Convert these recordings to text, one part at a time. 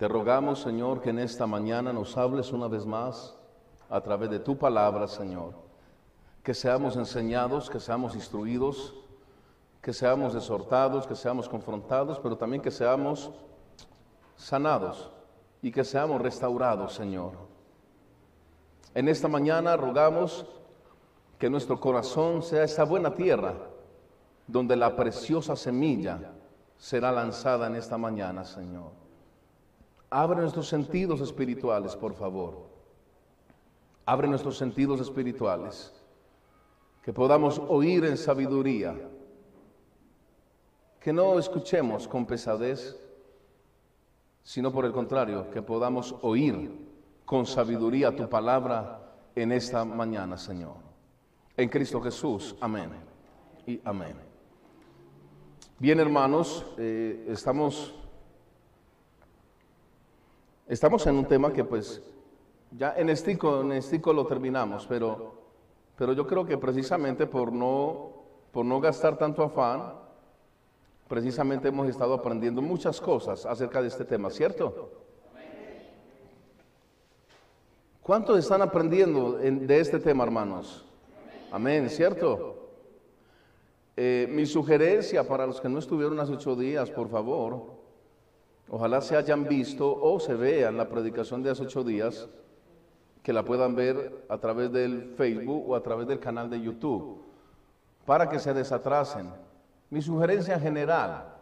Te rogamos, Señor, que en esta mañana nos hables una vez más a través de tu palabra, Señor. Que seamos enseñados, que seamos instruidos, que seamos exhortados, que seamos confrontados, pero también que seamos sanados y que seamos restaurados, Señor. En esta mañana rogamos que nuestro corazón sea esta buena tierra donde la preciosa semilla será lanzada en esta mañana, Señor. Abre nuestros sentidos espirituales, por favor. Abre nuestros sentidos espirituales. Que podamos oír en sabiduría. Que no escuchemos con pesadez, sino por el contrario, que podamos oír con sabiduría tu palabra en esta mañana, Señor. En Cristo Jesús. Amén. Y amén. Bien, hermanos, eh, estamos Estamos en un tema que pues ya en estico, en estico lo terminamos, pero, pero yo creo que precisamente por no, por no gastar tanto afán, precisamente hemos estado aprendiendo muchas cosas acerca de este tema, ¿cierto? ¿Cuántos están aprendiendo de este tema, hermanos? Amén, ¿cierto? Eh, mi sugerencia para los que no estuvieron hace ocho días, por favor, Ojalá se hayan visto o se vean la predicación de hace ocho días, que la puedan ver a través del Facebook o a través del canal de YouTube, para que se desatrasen. Mi sugerencia general,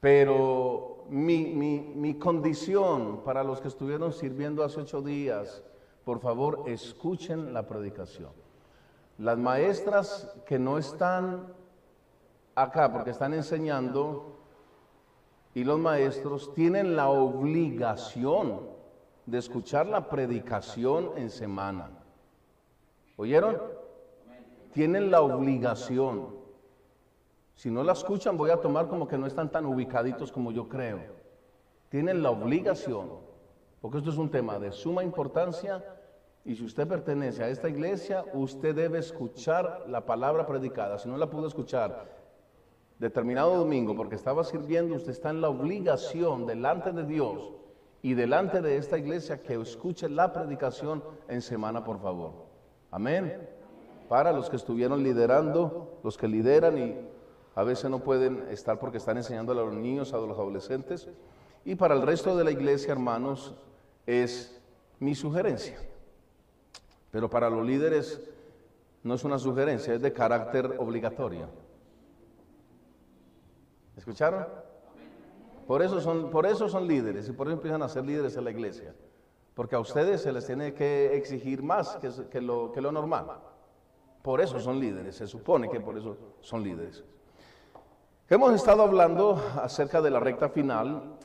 pero mi, mi condición para los que estuvieron sirviendo hace ocho días, por favor, escuchen la predicación. Las maestras que no están acá porque están enseñando, y los maestros tienen la obligación de escuchar la predicación en semana. ¿Oyeron? Tienen la obligación. Si no la escuchan, voy a tomar como que no están tan ubicaditos como yo creo. Tienen la obligación, porque esto es un tema de suma importancia y si usted pertenece a esta iglesia, usted debe escuchar la palabra predicada. Si no la pudo escuchar determinado domingo, porque estaba sirviendo, usted está en la obligación delante de Dios y delante de esta iglesia que escuche la predicación en semana, por favor. Amén. Para los que estuvieron liderando, los que lideran y a veces no pueden estar porque están enseñando a los niños, a los adolescentes. Y para el resto de la iglesia, hermanos, es mi sugerencia. Pero para los líderes no es una sugerencia, es de carácter obligatorio. ¿Escucharon? Por eso, son, por eso son líderes y por eso empiezan a ser líderes en la iglesia. Porque a ustedes se les tiene que exigir más que, lo, normal. Por eso son líderes, se supone que por eso son líderes. Hemos estado hablando acerca de la recta final,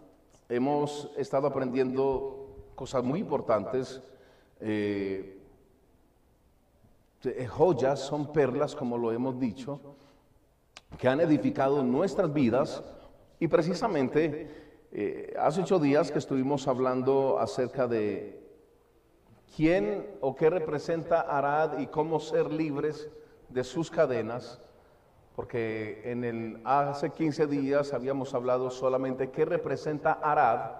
hemos estado aprendiendo cosas muy importantes, eh, joyas, son perlas, como lo hemos dicho, que han edificado nuestras vidas y precisamente eh, hace ocho días que estuvimos hablando acerca de quién o qué representa Arad y cómo ser libres de sus cadenas, porque en el hace 15 días habíamos hablado solamente qué representa Arad,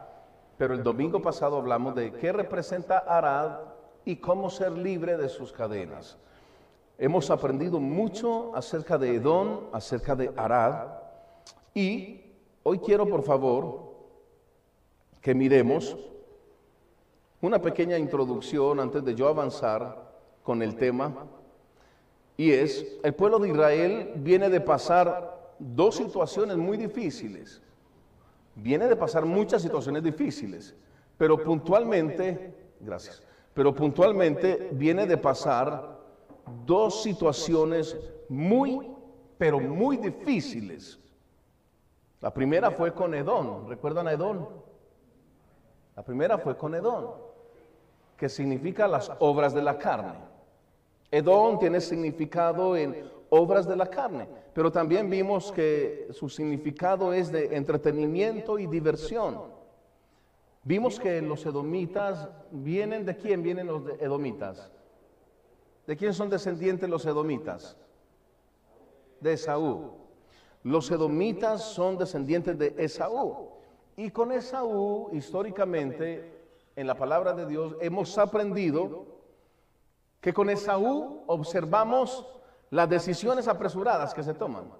pero el domingo pasado hablamos de qué representa Arad y cómo ser libre de sus cadenas. Hemos aprendido mucho acerca de Edom, acerca de Arad. Y hoy quiero, por favor, que miremos una pequeña introducción antes de yo avanzar con el tema. Y es, el pueblo de Israel viene de pasar dos situaciones muy difíciles. Viene de pasar muchas situaciones difíciles, pero puntualmente, gracias, pero puntualmente viene de pasar dos situaciones muy, pero muy difíciles. La primera fue con Edón, ¿recuerdan a Edón? La primera fue con Edón, que significa las obras de la carne. Edón tiene significado en obras de la carne, pero también vimos que su significado es de entretenimiento y diversión. Vimos que los edomitas vienen de quién vienen los edomitas? ¿De quién son descendientes los edomitas? De Esaú. Los edomitas son descendientes de Esaú. Y con Esaú, históricamente, en la palabra de Dios, hemos aprendido que con Esaú observamos las decisiones apresuradas que se toman.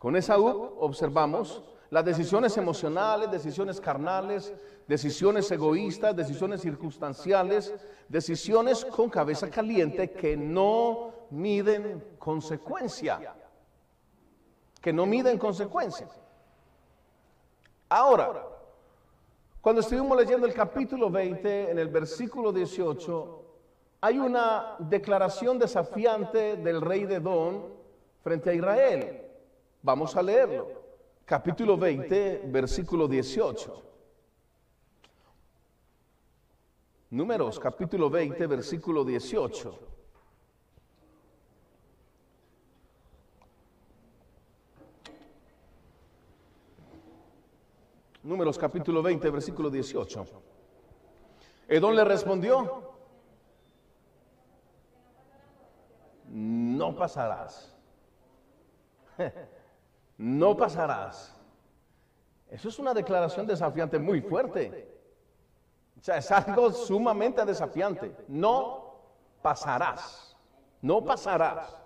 Con Esaú observamos las decisiones emocionales, decisiones carnales, decisiones egoístas, decisiones circunstanciales, decisiones con cabeza caliente que no miden consecuencia, que no miden consecuencia. Ahora, cuando estuvimos leyendo el capítulo 20, en el versículo 18, hay una declaración desafiante del rey de Don frente a Israel. Vamos a leerlo. Capítulo 20, versículo 18. Números, capítulo 20, versículo 18. Números capítulo 20, versículo 18. Edón le respondió, no pasarás. no pasarás. Eso es una declaración desafiante muy fuerte. O sea, es algo sumamente desafiante. No pasarás. No pasarás.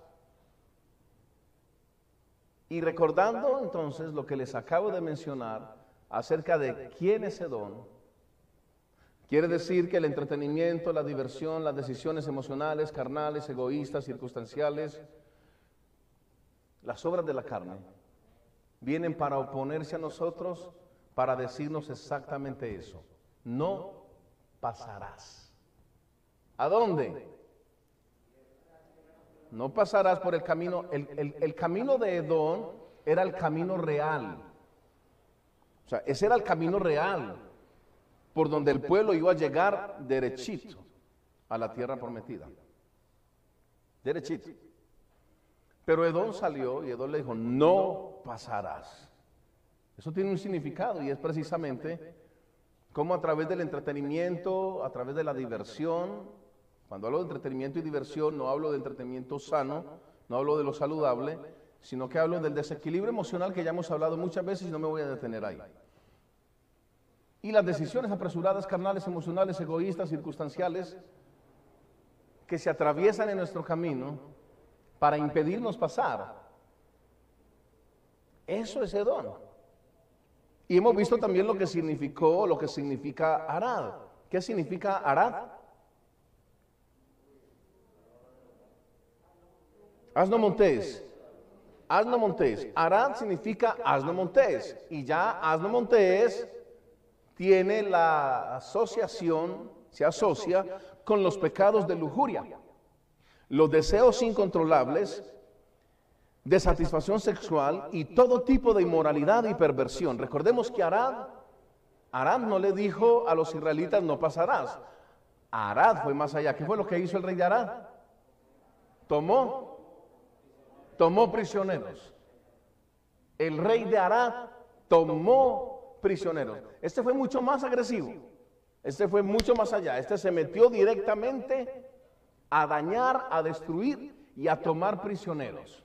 Y recordando entonces lo que les acabo de mencionar, acerca de quién es Edón, quiere decir que el entretenimiento, la diversión, las decisiones emocionales, carnales, egoístas, circunstanciales, las obras de la carne, vienen para oponerse a nosotros, para decirnos exactamente eso. No pasarás. ¿A dónde? No pasarás por el camino. El, el camino de Edón era el camino real o sea, ese era el camino real por donde el pueblo iba a llegar derechito a la tierra prometida. Derechito. Pero Edón salió y Edón le dijo, no pasarás. Eso tiene un significado y es precisamente cómo a través del entretenimiento, a través de la diversión, cuando hablo de entretenimiento y diversión, no hablo de entretenimiento sano, no hablo de lo saludable, sino que hablo del desequilibrio emocional que ya hemos hablado muchas veces y no me voy a detener ahí. Y las decisiones apresuradas, carnales, emocionales, egoístas, circunstanciales, que se atraviesan en nuestro camino para impedirnos pasar. Eso es Edón. Y hemos visto también lo que significó, lo que significa Arad. ¿Qué significa Arad? Asno montés. Asno montés. Arad significa asno montés. Y ya asno montés tiene la asociación, se asocia con los pecados de lujuria, los deseos incontrolables de satisfacción sexual y todo tipo de inmoralidad y perversión. Recordemos que Arad, Arad no le dijo a los israelitas no pasarás. Arad fue más allá. ¿Qué fue lo que hizo el rey de Arad? Tomó, tomó prisioneros. El rey de Arad tomó prisioneros. Este fue mucho más agresivo. Este fue mucho más allá. Este se metió directamente a dañar, a destruir y a tomar prisioneros.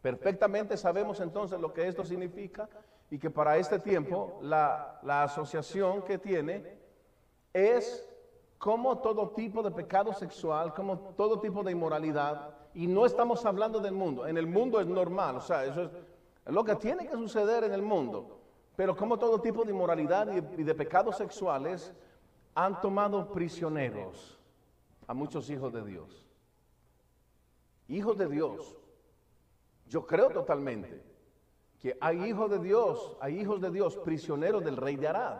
Perfectamente sabemos entonces lo que esto significa y que para este tiempo la, la asociación que tiene es como todo tipo de pecado sexual, como todo tipo de inmoralidad, y no estamos hablando del mundo. En el mundo es normal, o sea, eso es lo que tiene que suceder en el mundo. Pero como todo tipo de inmoralidad y de pecados sexuales han tomado prisioneros a muchos hijos de Dios. Hijos de Dios. Yo creo totalmente que hay hijos de Dios, hay hijos de Dios prisioneros del rey de Arad.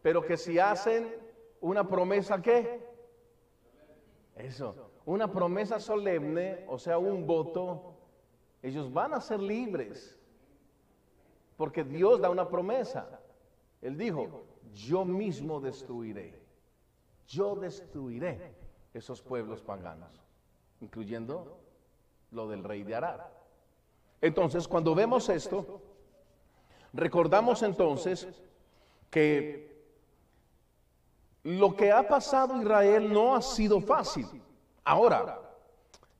Pero que si hacen una promesa, ¿qué? Eso, una promesa solemne, o sea, un voto, ellos van a ser libres. Porque Dios da una promesa. Él dijo, yo mismo destruiré. Yo destruiré esos pueblos paganos, incluyendo lo del rey de Arad. Entonces, cuando vemos esto, recordamos entonces que lo que ha pasado Israel no ha sido fácil. Ahora,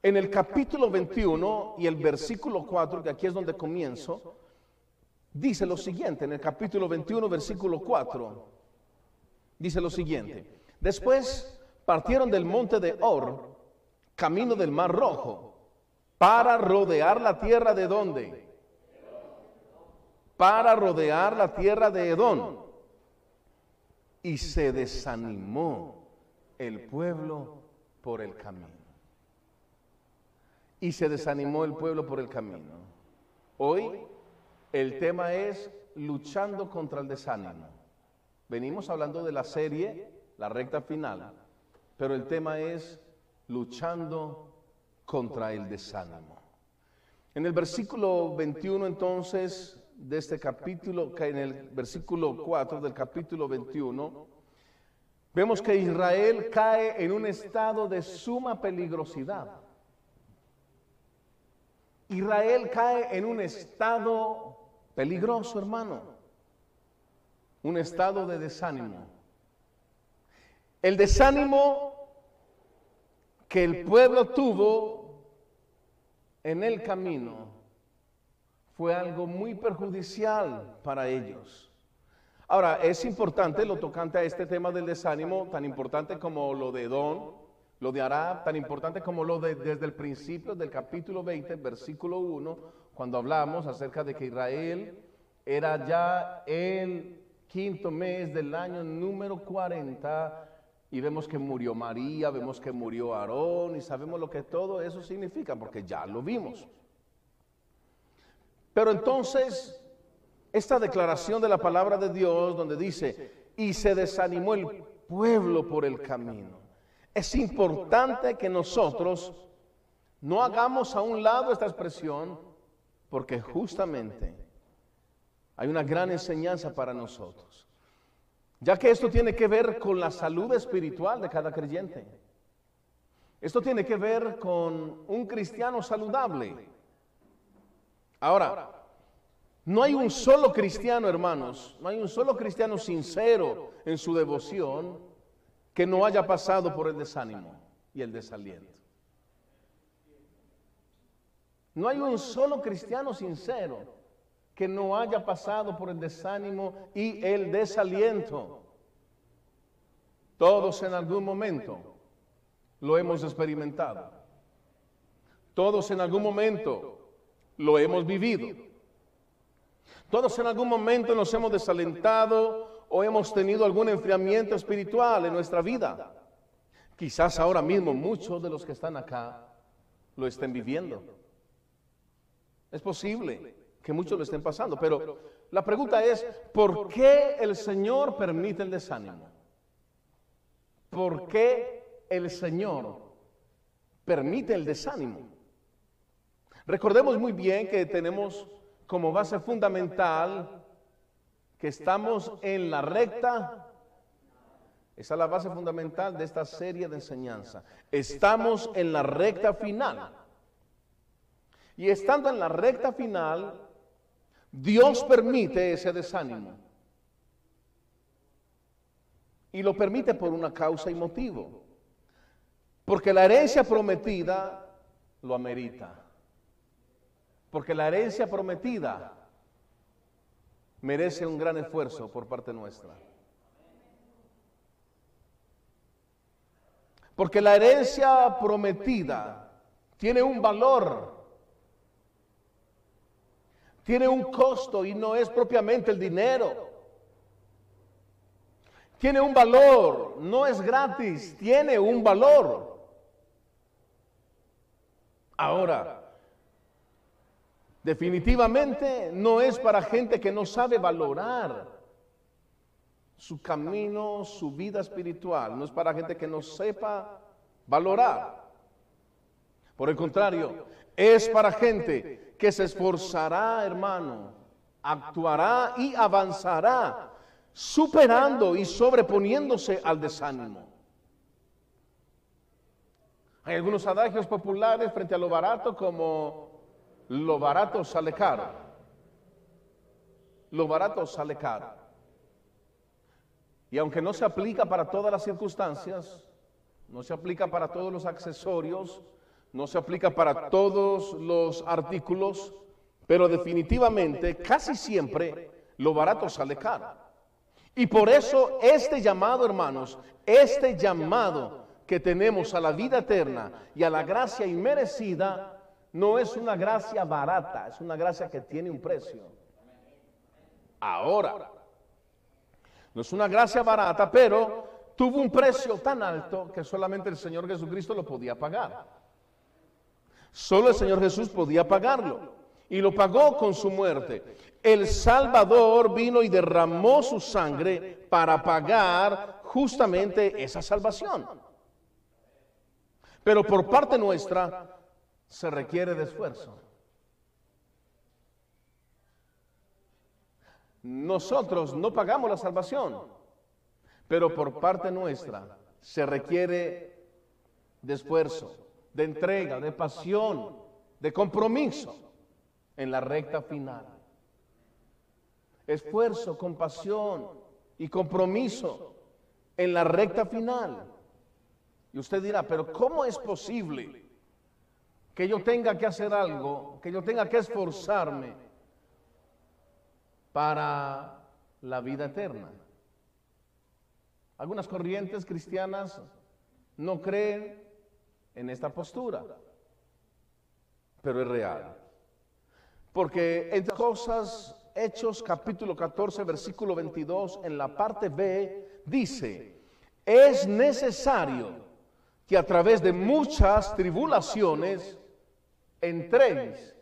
en el capítulo 21 y el versículo 4, que aquí es donde comienzo, dice lo siguiente en el capítulo 21, versículo 4. Dice lo siguiente. Después partieron del monte de Or, camino del Mar Rojo, para rodear la tierra de dónde? Para rodear la tierra de Edón. Y se desanimó el pueblo por el camino. Y se desanimó el pueblo por el camino. Hoy el tema es luchando contra el desánimo. Venimos hablando de la serie, la recta final, pero el tema es luchando contra el desánimo. En el versículo 21 entonces de este capítulo, en el versículo 4 del capítulo 21, vemos que Israel cae en un estado de suma peligrosidad. Israel cae en un estado peligroso, hermano. Un estado de desánimo. El desánimo que el pueblo tuvo en el camino fue algo muy perjudicial para ellos. Ahora, es importante lo tocante a este tema del desánimo, tan importante como lo de Don, lo de Arab, tan importante como lo de desde el principio del capítulo 20, versículo 1, cuando hablamos acerca de que Israel era ya el quinto mes del año número 40 y vemos que murió María, vemos que murió Aarón y sabemos lo que todo eso significa porque ya lo vimos. Pero entonces, esta declaración de la palabra de Dios donde dice, y se desanimó el pueblo por el camino. Es importante que nosotros no hagamos a un lado esta expresión porque justamente hay una gran enseñanza para nosotros ya que esto tiene que ver con la salud espiritual de cada creyente. Esto tiene que ver con un cristiano saludable. Ahora, no hay un solo cristiano, hermanos, no hay un solo cristiano sincero en su devoción que no haya pasado por el desánimo y el desaliento. No hay un solo cristiano sincero que no haya pasado por el desánimo y el desaliento. Todos en algún momento lo hemos experimentado. Todos en algún momento lo hemos vivido. Todos en algún momento nos hemos desalentado o hemos tenido algún enfriamiento espiritual en nuestra vida. Quizás ahora mismo muchos de los que están acá lo estén viviendo. Es posible que muchos lo estén pasando. Pero la pregunta es, ¿por qué el Señor permite el desánimo? ¿Por qué el Señor permite el desánimo? Recordemos muy bien que tenemos como base fundamental que estamos en la recta. Esa es la base fundamental de esta serie de enseñanza. Estamos en la recta final. Y estando en la recta final, Dios permite ese desánimo. Y lo permite por una causa y motivo. Porque la herencia prometida lo amerita. Porque la herencia prometida merece un gran esfuerzo por parte nuestra. Porque la herencia prometida tiene un valor tiene un costo y no es propiamente el dinero. Tiene un valor, no es gratis, tiene un valor. Ahora, definitivamente no es para gente que no sabe valorar su camino, su vida espiritual. No es para gente que no sepa valorar. Por el contrario, es para gente que se esforzará, hermano, actuará y avanzará, superando y sobreponiéndose al desánimo. Hay algunos adagios populares frente a lo barato como lo barato sale caro. Lo barato sale caro. Y aunque no se aplica para todas las circunstancias, no se aplica para todos los accesorios, no se aplica para todos los artículos, Pero definitivamente, casi siempre, lo barato sale caro. Y por eso este llamado, hermanos, este llamado que tenemos a la vida eterna y a la gracia inmerecida, no es una gracia barata, es una gracia que tiene un precio. Ahora, no es una gracia barata, pero tuvo un precio tan alto que solamente el Señor Jesucristo lo podía pagar. Solo el Señor Jesús podía pagarlo y lo pagó con su muerte. El Salvador vino y derramó su sangre para pagar justamente esa salvación. Pero por parte nuestra se requiere de esfuerzo. Nosotros no pagamos la salvación, pero por parte nuestra se requiere de esfuerzo, de entrega, de pasión, de compromiso en la recta final. Esfuerzo, compasión y compromiso en la recta final. Y usted dirá, pero ¿cómo es posible que yo tenga que hacer algo, que yo tenga que esforzarme para la vida eterna? Algunas corrientes cristianas no creen en esta postura, pero es real. Porque entre cosas, Hechos capítulo 14, versículo 22, en la parte B, dice, es necesario que a través de muchas tribulaciones entréis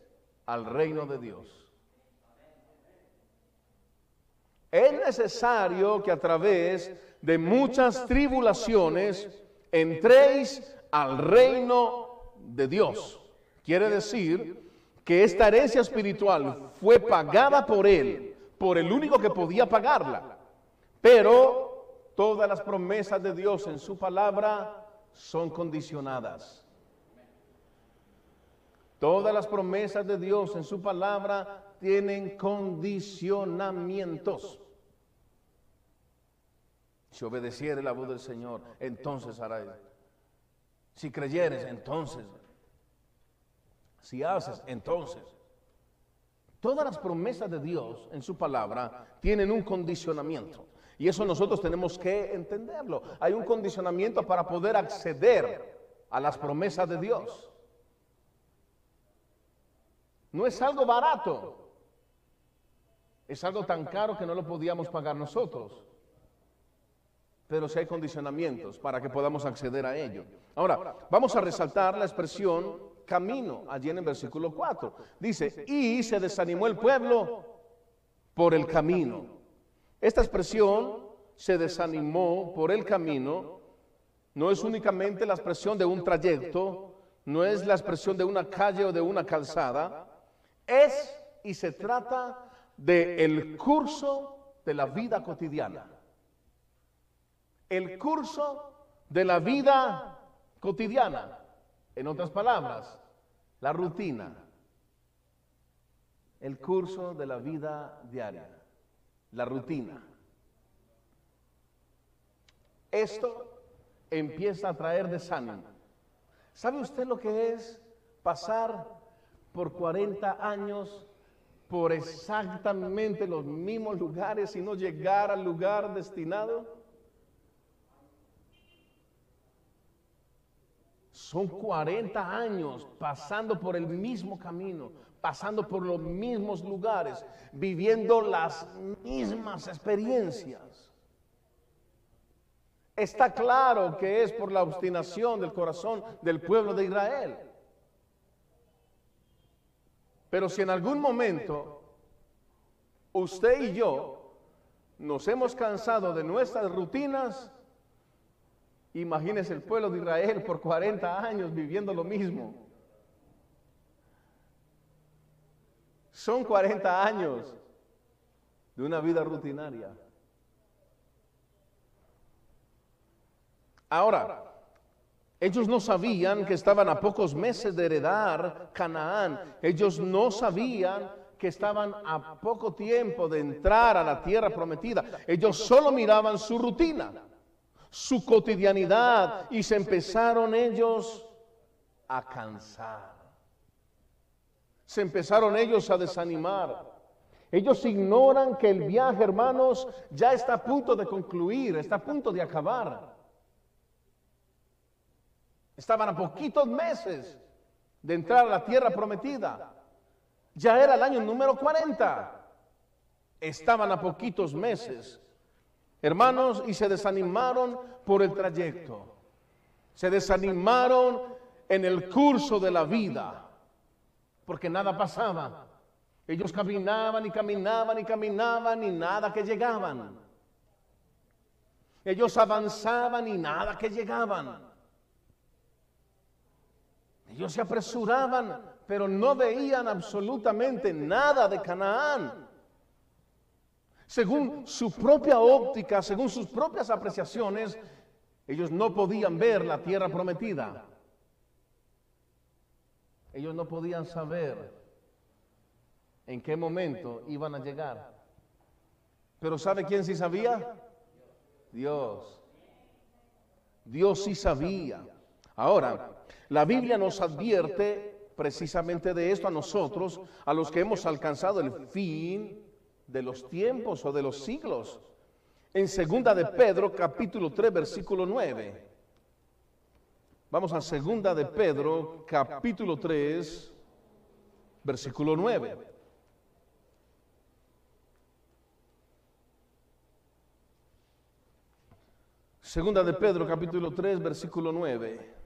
al reino de Dios. Es necesario que a través de muchas tribulaciones entréis al reino de Dios. Quiere decir que esta herencia espiritual fue pagada por Él, por el único que podía pagarla. Pero todas las promesas de Dios en su palabra son condicionadas. Todas las promesas de Dios en su palabra tienen condicionamientos. Si obedeciere la voz del Señor, entonces hará. Si creyeres, entonces si haces, entonces. Todas las promesas de Dios en su palabra tienen un condicionamiento. Y eso nosotros tenemos que entenderlo. Hay un condicionamiento para poder acceder a las promesas de Dios. No es algo barato. Es algo tan caro que no lo podíamos pagar nosotros. Pero si hay condicionamientos para que podamos acceder a ello. Ahora, vamos a resaltar la expresión camino, allí en el versículo 4. Dice, y se desanimó el pueblo por el camino. Esta expresión, se desanimó por el camino, no es únicamente la expresión de un trayecto, no es la expresión de una calle o de una calzada, es y se trata de el curso de la vida cotidiana. El curso de la vida cotidiana. En otras palabras, la rutina, el curso de la vida diaria, la rutina. Esto empieza a traer desánimo. ¿Sabe usted lo que es pasar por 40 años por exactamente los mismos lugares y no llegar al lugar destinado? Son 40 años pasando por el mismo camino, pasando por los mismos lugares, viviendo las mismas experiencias. Está claro que es por la obstinación del corazón del pueblo de Israel. Pero si en algún momento usted y yo nos hemos cansado de nuestras rutinas, Imagínese el pueblo de Israel por 40 años viviendo lo mismo. Son 40 años de una vida rutinaria. Ahora, ellos no sabían que estaban a pocos meses de heredar Canaán. Ellos no sabían que estaban a poco tiempo de entrar a la tierra prometida. Ellos solo miraban su rutina su cotidianidad y se empezaron ellos a cansar. se empezaron ellos a desanimar. Ellos ignoran que el viaje, hermanos, ya está a punto de concluir, está a punto de acabar. Estaban a poquitos meses de entrar a la tierra prometida. Ya era el año número 40. Estaban a poquitos meses. Hermanos, y se desanimaron por el trayecto. Se desanimaron en el curso de la vida, porque nada pasaba. Ellos caminaban y caminaban y caminaban y nada que llegaban. Ellos avanzaban y nada que llegaban. Ellos se apresuraban, pero no veían absolutamente nada de Canaán. Según su propia óptica, según sus propias apreciaciones, ellos no podían ver la tierra prometida. Ellos no podían saber en qué momento iban a llegar. Pero ¿sabe quién sí sabía? Dios. Dios sí sabía. Ahora, la Biblia nos advierte precisamente de esto a nosotros, a los que hemos alcanzado el fin de los tiempos o de los siglos. En segunda de Pedro, capítulo 3, versículo 9. Vamos a segunda de Pedro, capítulo 3, versículo 9. Segunda de Pedro, capítulo 3, versículo 9.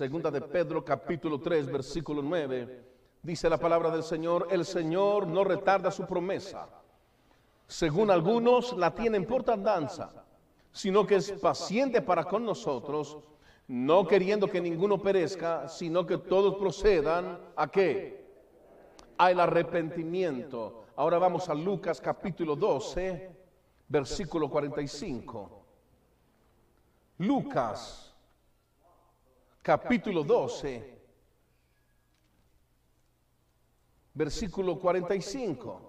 Segunda de Pedro, capítulo 3, versículo 9. Dice la palabra del Señor, el Señor no retarda su promesa. Según algunos la tienen por tardanza, sino que es paciente para con nosotros no queriendo que ninguno perezca, sino que todos procedan a qué? Al arrepentimiento. Ahora vamos a Lucas capítulo 12, versículo 45. Lucas capítulo 12, versículo 45.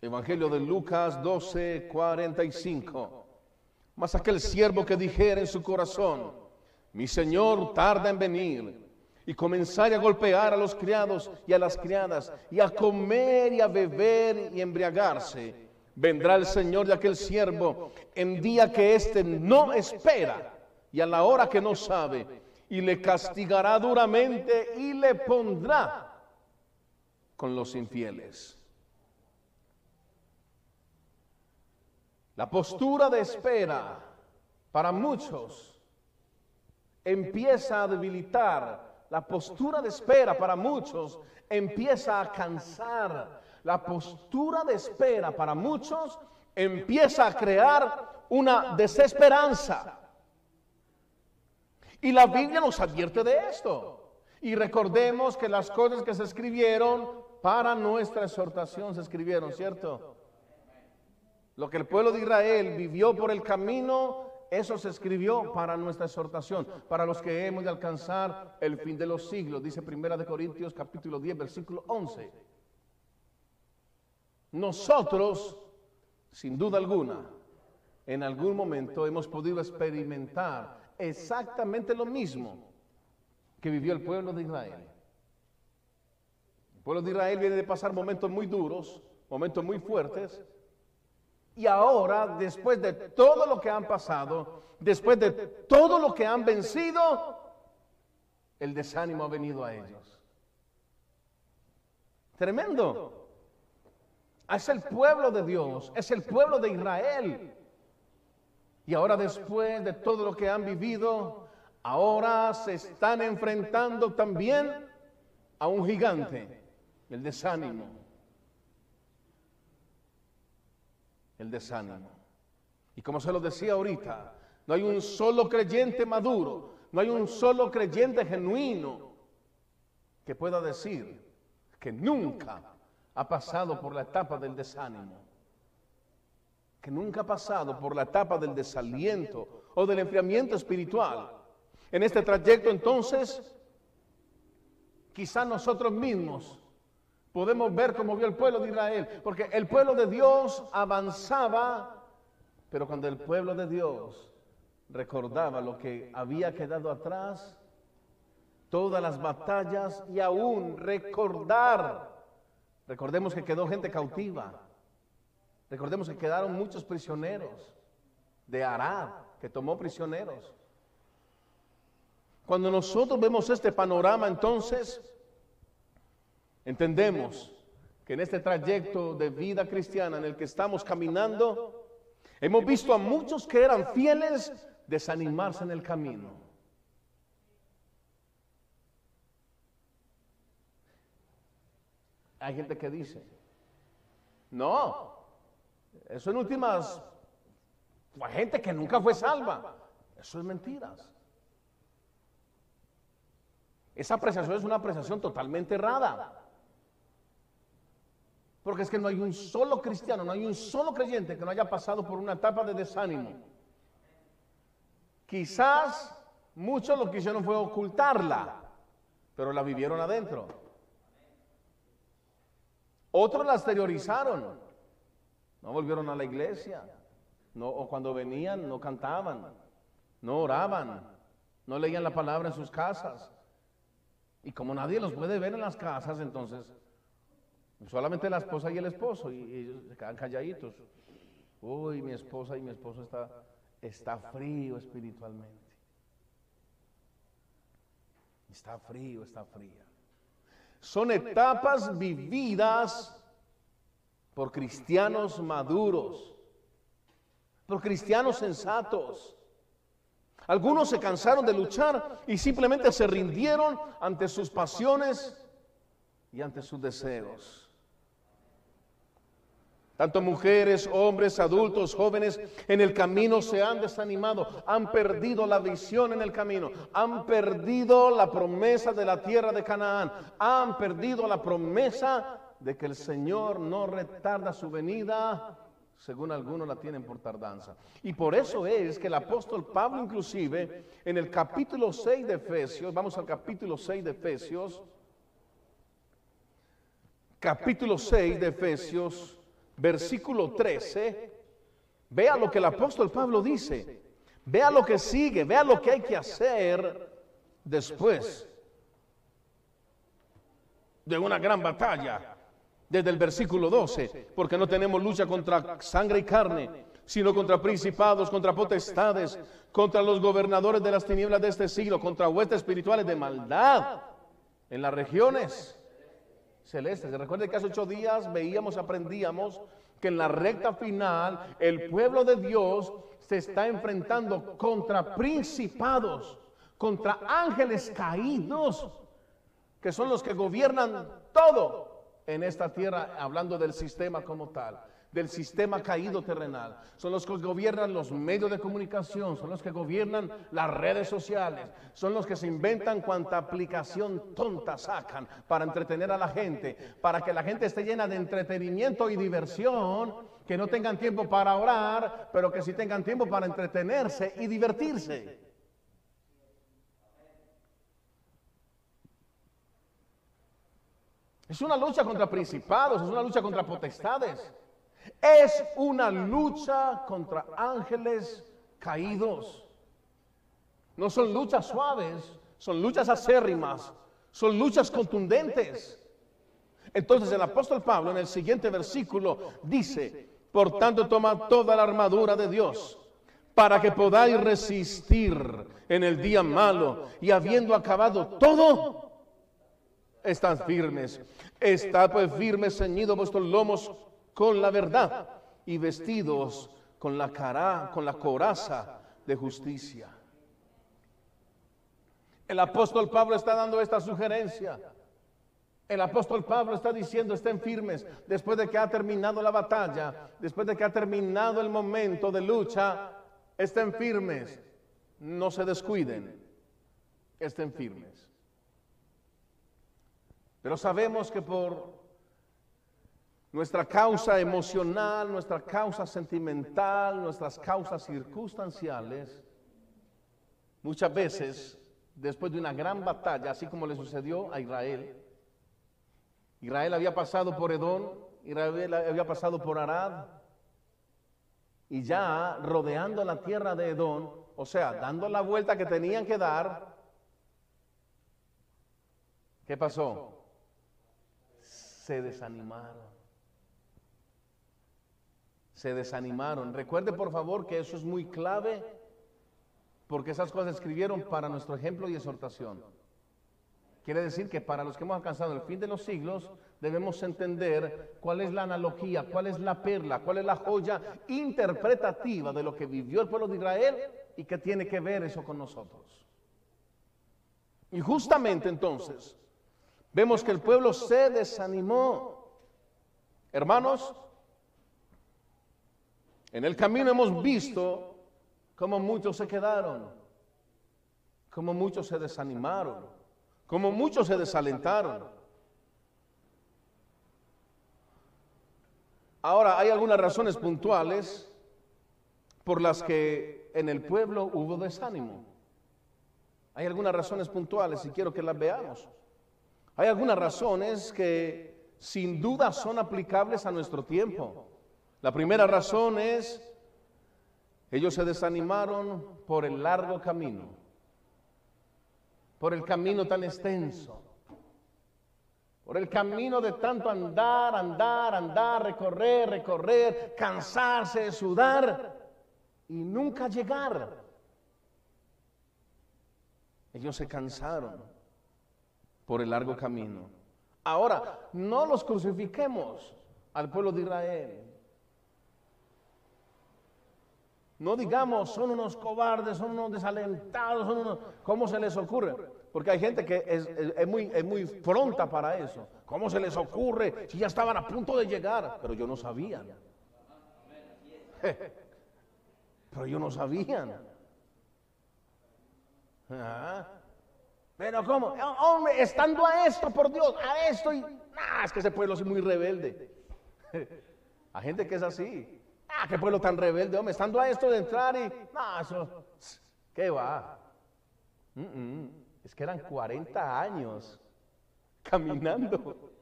Evangelio de Lucas 12, 45. Mas aquel siervo que dijera en su corazón, mi Señor tarda en venir, y comenzar a golpear a los criados y a las criadas, y a comer y a beber y embriagarse, vendrá el Señor de aquel siervo en día que éste no espera y a la hora que no sabe, y le castigará duramente y le pondrá con los infieles. La postura de espera para muchos empieza a debilitar. La postura de espera para muchos empieza a cansar. La postura de espera para muchos empieza a crear una desesperanza. Y la Biblia nos advierte de esto. Y recordemos que las cosas que se escribieron para nuestra exhortación se escribieron, ¿cierto? Lo que el pueblo de Israel vivió por el camino, eso se escribió para nuestra exhortación, para los que hemos de alcanzar el fin de los siglos, dice Primera de Corintios capítulo 10, versículo 11. Nosotros, sin duda alguna, en algún momento hemos podido experimentar exactamente lo mismo que vivió el pueblo de Israel. El pueblo de Israel viene de pasar momentos muy duros, momentos muy fuertes, y ahora, después de todo lo que han pasado, después de todo lo que han vencido, el desánimo ha venido a ellos. Tremendo. Es el pueblo de Dios, es el pueblo de Israel. Y ahora después de todo lo que han vivido, ahora se están enfrentando también a un gigante, el desánimo. el desánimo. Y como se lo decía ahorita, no hay un solo creyente maduro, no hay un solo creyente genuino que pueda decir que nunca ha pasado por la etapa del desánimo, que nunca ha pasado por la etapa del desaliento o del enfriamiento espiritual. En este trayecto entonces, quizá nosotros mismos podemos ver cómo vio el pueblo de Israel, porque el pueblo de Dios avanzaba, pero cuando el pueblo de Dios recordaba lo que había quedado atrás, todas las batallas y aún recordar, recordemos que quedó gente cautiva, recordemos que quedaron muchos prisioneros de Arad, que tomó prisioneros. Cuando nosotros vemos este panorama, entonces entendemos que en este trayecto de vida cristiana en el que estamos caminando, hemos visto a muchos que eran fieles desanimarse en el camino. Hay gente que dice, no, eso en últimas fue gente que nunca fue salva. Eso es mentiras. Esa apreciación es una apreciación totalmente errada. Porque es que no hay un solo cristiano, no hay un solo creyente que no haya pasado por una etapa de desánimo. Quizás muchos lo que hicieron fue ocultarla, pero la vivieron adentro. Otros la exteriorizaron, no volvieron a la iglesia, no, o cuando venían no cantaban, no oraban, no leían la palabra en sus casas, y como nadie los puede ver en las casas, entonces solamente la esposa y el esposo, y, ellos se quedan calladitos. Uy, mi esposa y mi esposo está, está frío espiritualmente. Está frío, está fría. Son etapas vividas por cristianos maduros, por cristianos sensatos algunos se cansaron de luchar y simplemente se rindieron ante sus pasiones y ante sus deseos. Tanto mujeres, hombres, adultos, jóvenes en el camino se han desanimado, han perdido la visión en el camino, han perdido la promesa de la tierra de Canaán, han perdido la promesa de que el Señor no retarda su venida según algunos la tienen por tardanza. Y por eso es que el apóstol Pablo inclusive en el capítulo 6 de Efesios, vamos al capítulo 6 de Efesios, capítulo 6 de Efesios, versículo 13, vea lo que el apóstol Pablo dice, vea lo que sigue, vea lo que hay que hacer después de una gran batalla desde el versículo 12, porque no tenemos lucha contra sangre y carne, sino contra principados, contra potestades, contra los gobernadores de las tinieblas de este siglo, contra huestes espirituales de maldad en las regiones celestes. Recuerde que hace ocho días veíamos, aprendíamos que en la recta final el pueblo de Dios se está enfrentando contra principados, contra ángeles caídos, que son los que gobiernan todo en esta tierra, hablando del sistema como tal, del sistema caído terrenal. Son los que gobiernan los medios de comunicación, son los que gobiernan las redes sociales, son los que se inventan cuanta aplicación tonta sacan para entretener a la gente, para que la gente esté llena de entretenimiento y diversión, que no tengan tiempo para orar, pero que sí tengan tiempo para entretenerse y divertirse. Es una lucha contra principados, es una lucha contra potestades. Es una lucha contra ángeles caídos. No son luchas suaves, son luchas acérrimas, son luchas contundentes. Entonces el apóstol Pablo en el siguiente versículo dice, por tanto toma toda la armadura de Dios para que podáis resistir en el día malo y habiendo acabado todo, están firmes. Está pues firme, ceñido vuestros lomos con la verdad y vestidos con la cara, con la coraza de justicia. El apóstol Pablo está dando esta sugerencia. El apóstol Pablo está diciendo, estén firmes, después de que ha terminado la batalla, después de que ha terminado el momento de lucha, estén firmes, no se descuiden, estén firmes. Pero sabemos que por nuestra causa emocional, nuestra causa sentimental, nuestras causas circunstanciales, muchas veces, después de una gran batalla, así como le sucedió a Israel, Israel había pasado por Edom, Israel había pasado por Arad, y ya rodeando la tierra de Edom, o sea, dando la vuelta que tenían que dar, ¿qué pasó? Se desanimaron. Se desanimaron. Recuerde por favor que eso es muy clave porque esas cosas escribieron para nuestro ejemplo y exhortación. Quiere decir que para los que hemos alcanzado el fin de los siglos, debemos entender cuál es la analogía, cuál es la perla, cuál es la joya interpretativa de lo que vivió el pueblo de Israel y que tiene que ver eso con nosotros. Y justamente entonces, vemos que el pueblo se desanimó. Hermanos, en el camino hemos visto cómo muchos se quedaron, cómo muchos se desanimaron como muchos se desalentaron. Ahora, hay algunas razones puntuales por las que en el pueblo hubo desánimo. Hay algunas razones puntuales y quiero que las veamos. Hay algunas razones que sin duda son aplicables a nuestro tiempo. La primera razón es, ellos se desanimaron por el largo camino por el camino tan extenso, por el camino de tanto andar, andar, andar, recorrer, recorrer, cansarse, sudar y nunca llegar. Ellos se cansaron por el largo camino. Ahora, no los crucifiquemos al pueblo de Israel. No digamos, son unos cobardes, son unos desalentados, son unos... ¿Cómo se les ocurre? Porque hay gente que es, muy, es muy pronta para eso. ¿Cómo se les ocurre si ya estaban a punto de llegar? Pero yo no sabía. Pero yo no sabían. Ah. Pero ¿cómo? Hombre, estando a esto, por Dios, a esto y... es que ese pueblo es muy rebelde. Hay gente que es así. Ah, qué pueblo tan rebelde, hombre, estando a esto de entrar y, eso, ¿qué va? Es que eran 40 años caminando.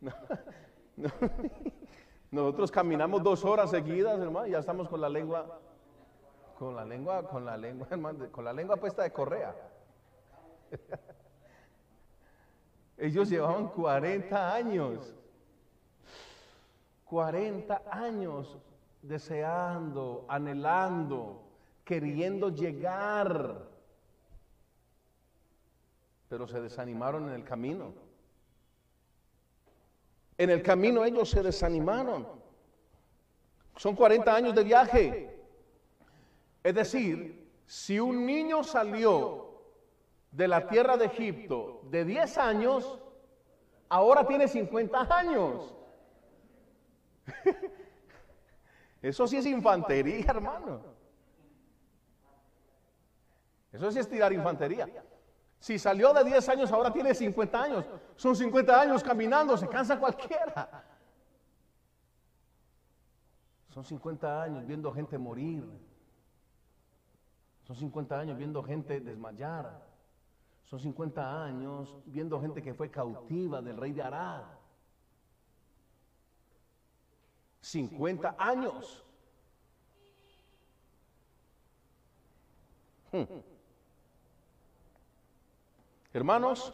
Nosotros caminamos dos horas seguidas, hermano, y ya estamos con la lengua, con la lengua, con la lengua, hermano, con la lengua puesta de correa. Ellos llevaban 40 años. 40 años deseando, anhelando, queriendo llegar, pero se desanimaron en el camino. En el camino ellos se desanimaron. Son 40 años de viaje. Es decir, si un niño salió de la tierra de Egipto de 10 años, ahora tiene 50 años. Eso sí es infantería, hermano. Eso sí es tirar infantería. Si salió de 10 años, ahora tiene 50 años. Son 50 años caminando, se cansa cualquiera. Son 50 años viendo gente morir. Son 50 años viendo gente desmayar. Son 50 años viendo gente que fue cautiva del rey de Arad. 50 años. Hmm. Hermanos,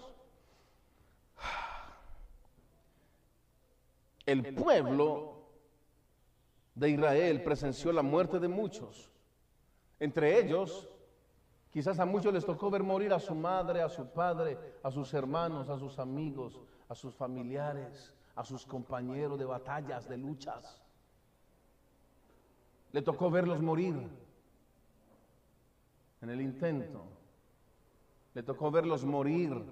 el pueblo de Israel presenció la muerte de muchos. Entre ellos, quizás a muchos les tocó ver morir a su madre, a su padre, a sus hermanos, a sus amigos, a sus familiares a sus compañeros de batallas, de luchas. Le tocó verlos morir en el intento. Le tocó verlos morir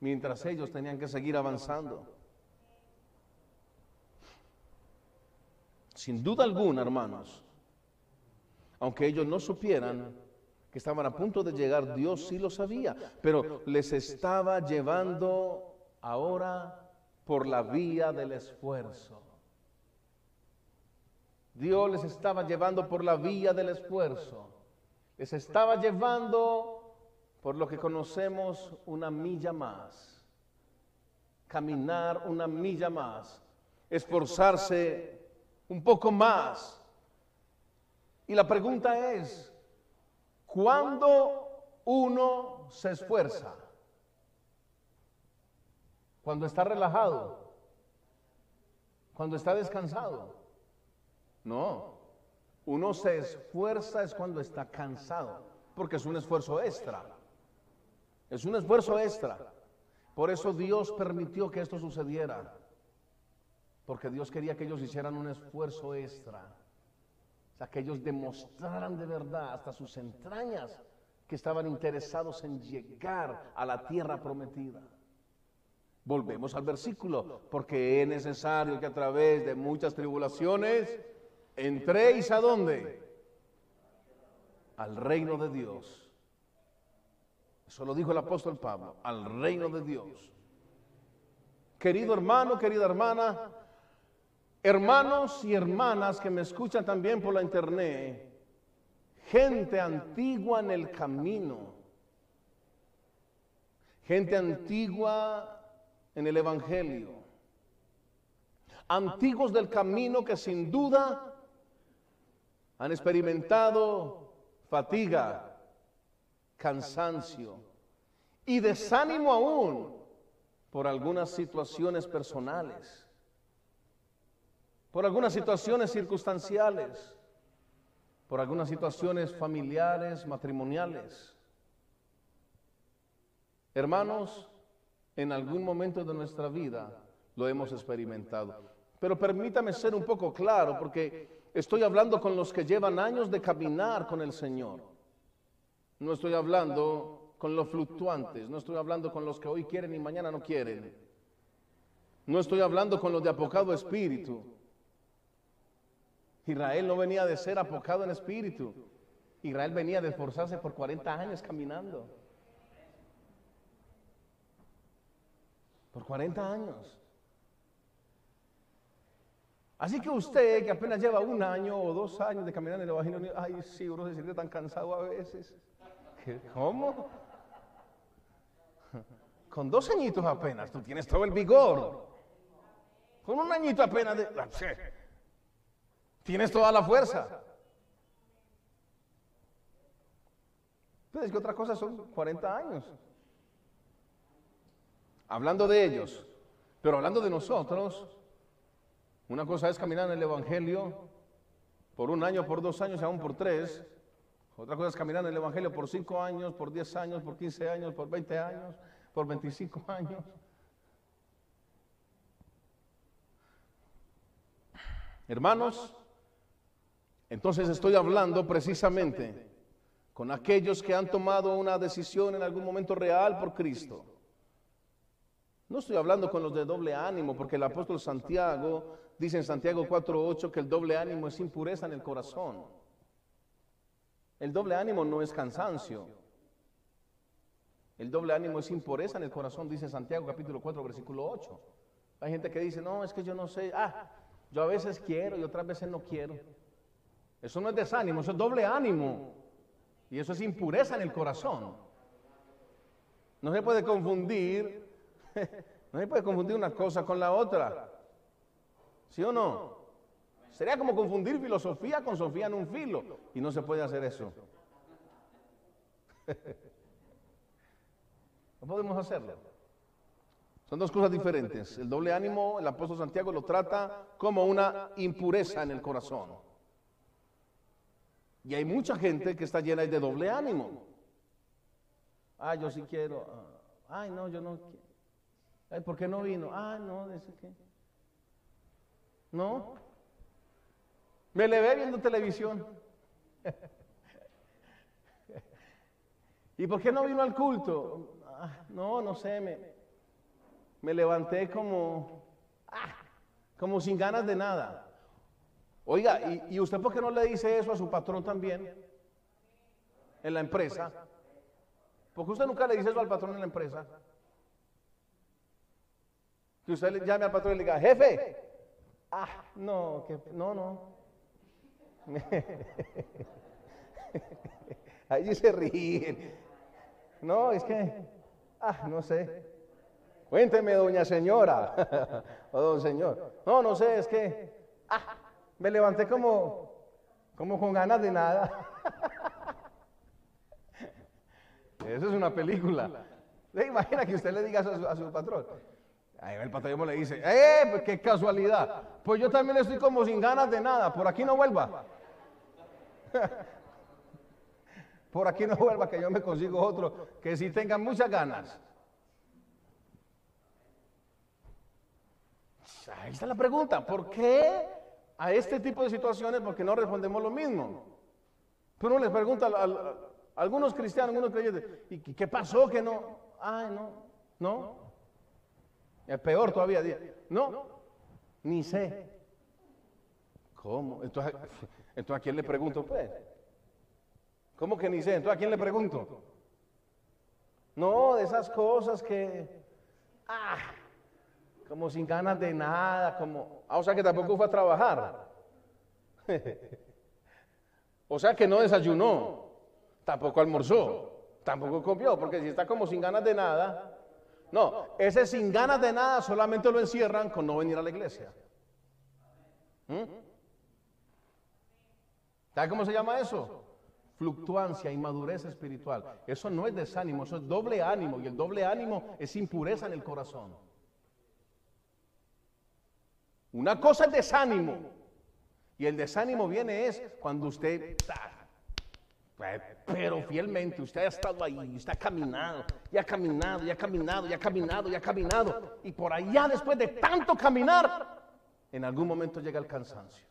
mientras ellos tenían que seguir avanzando. Sin duda alguna, hermanos, aunque ellos no supieran que estaban a punto de llegar, Dios sí lo sabía, pero les estaba llevando ahora por la vía del esfuerzo. Dios les estaba llevando por la vía del esfuerzo. Les estaba llevando por lo que conocemos una milla más. caminar una milla más, esforzarse un poco más. Y la pregunta es, ¿cuándo uno se esfuerza? Cuando está relajado, cuando está descansado. No, uno se esfuerza es cuando está cansado, porque es un esfuerzo extra. Es un esfuerzo extra. Por eso Dios permitió que esto sucediera. Porque Dios quería que ellos hicieran un esfuerzo extra. Sea, que ellos demostraran de verdad hasta sus entrañas que estaban interesados en llegar a la tierra prometida. Volvemos al versículo, porque es necesario que a través de muchas tribulaciones entréis a dónde? Al reino de Dios. Eso lo dijo el apóstol Pablo, al reino de Dios. Querido hermano, querida hermana, hermanos y hermanas que me escuchan también por la internet, gente antigua en el camino, gente antigua en el Evangelio. Antiguos del camino que sin duda han experimentado fatiga, cansancio y desánimo aún por algunas situaciones personales, por algunas situaciones circunstanciales, por algunas situaciones familiares, matrimoniales. Hermanos, en algún momento de nuestra vida lo hemos experimentado. Pero permítame ser un poco claro, porque estoy hablando con los que llevan años de caminar con el Señor. No estoy hablando con los fluctuantes, no estoy hablando con los que hoy quieren y mañana no quieren. No estoy hablando con los de apocado espíritu. Israel no venía de ser apocado en espíritu. Israel venía de esforzarse por 40 años caminando. Por 40 años. Así que usted, que apenas lleva un año o dos años de caminar en el Evangelio, ay, sí, uno se siente tan cansado a veces. ¿Cómo? Con dos añitos apenas, tú tienes todo el vigor. Con un añito apenas de... Tienes toda la fuerza. Pero es que otra cosa son 40 años hablando de ellos, pero hablando de nosotros, una cosa es caminar en el Evangelio por un año, por dos años, aún por tres. Otra cosa es caminar en el Evangelio por cinco años, por diez años, por quince años, por veinte años, por veinticinco años. Hermanos, entonces estoy hablando precisamente con aquellos que han tomado una decisión en algún momento real por Cristo no estoy hablando con los de doble ánimo, porque el apóstol Santiago dice en Santiago 4.8 que el doble ánimo es impureza en el corazón. El doble ánimo no es cansancio. El doble ánimo es impureza en el corazón, dice Santiago capítulo 4, versículo 8. Hay gente que dice, no, es que yo no sé, ah, yo a veces quiero y otras veces no quiero. Eso no es desánimo, eso es doble ánimo. Y eso es impureza en el corazón. No se puede confundir no se puede confundir una cosa con la otra. ¿Sí o no? Sería como confundir filosofía con Sofía en un filo. Y no se puede hacer eso. No podemos hacerlo. Son dos cosas diferentes. El doble ánimo, el apóstol Santiago lo trata como una impureza en el corazón. Y hay mucha gente que está llena de doble ánimo. Ah, yo sí quiero. Ah, ay, no, yo no quiero. ¿Por qué no vino? Ah, no, dice que. No. Me le ve viendo televisión. ¿Y por qué no vino al culto? Ah, no, no sé, me, me levanté como, ah, como sin ganas de nada. Oiga, ¿y, ¿y usted por qué no le dice eso a su patrón también? En la empresa. ¿Por qué usted nunca le dice eso al patrón en la empresa? Que usted le llame al patrón y le diga, jefe, ah, no, que, no, no. Ahí se ríen. No, es que, ah, no sé. Cuénteme, doña señora. o don señor. No, no sé, es que ah, me levanté como, como con ganas de nada. Eso es una película. ¿Se imagina que usted le diga eso a su, patrón? Ahí el patrón le dice, ¡eh! Pues qué casualidad. Pues yo también estoy como sin ganas de nada. Por aquí no vuelva. Por aquí no vuelva que yo me consigo otro que sí tenga muchas ganas. Ahí está la pregunta. ¿Por qué a este tipo de situaciones? Porque no respondemos lo mismo. Pero uno les pregunta a, algunos cristianos, algunos creyentes, ¿y qué pasó que no? Ay, no, no. Es peor todavía. No, ni sé. ¿Cómo? Entonces, entonces ¿a quién le pregunto? Pues, ¿cómo que ni sé? Entonces, ¿a quién le pregunto? No, de esas cosas que, ah, como sin ganas de nada, como, ah, o sea que tampoco fue a trabajar. o sea que no desayunó, tampoco almorzó, tampoco comió, porque si está como sin ganas de nada, no, ese sin ganas de nada solamente lo encierran con no venir a la iglesia. ¿Mm? ¿Sabe cómo se llama eso? Fluctuancia, inmadurez espiritual. Eso no es desánimo, eso es doble ánimo. Y el doble ánimo es impureza en el corazón. Una cosa es desánimo. Y el desánimo viene es cuando usted pero fielmente usted ha estado ahí, usted ha caminado, y ha caminado, y ha caminado, y ha caminado, y ha caminado. Y por allá, después de tanto caminar, en algún momento llega el cansancio.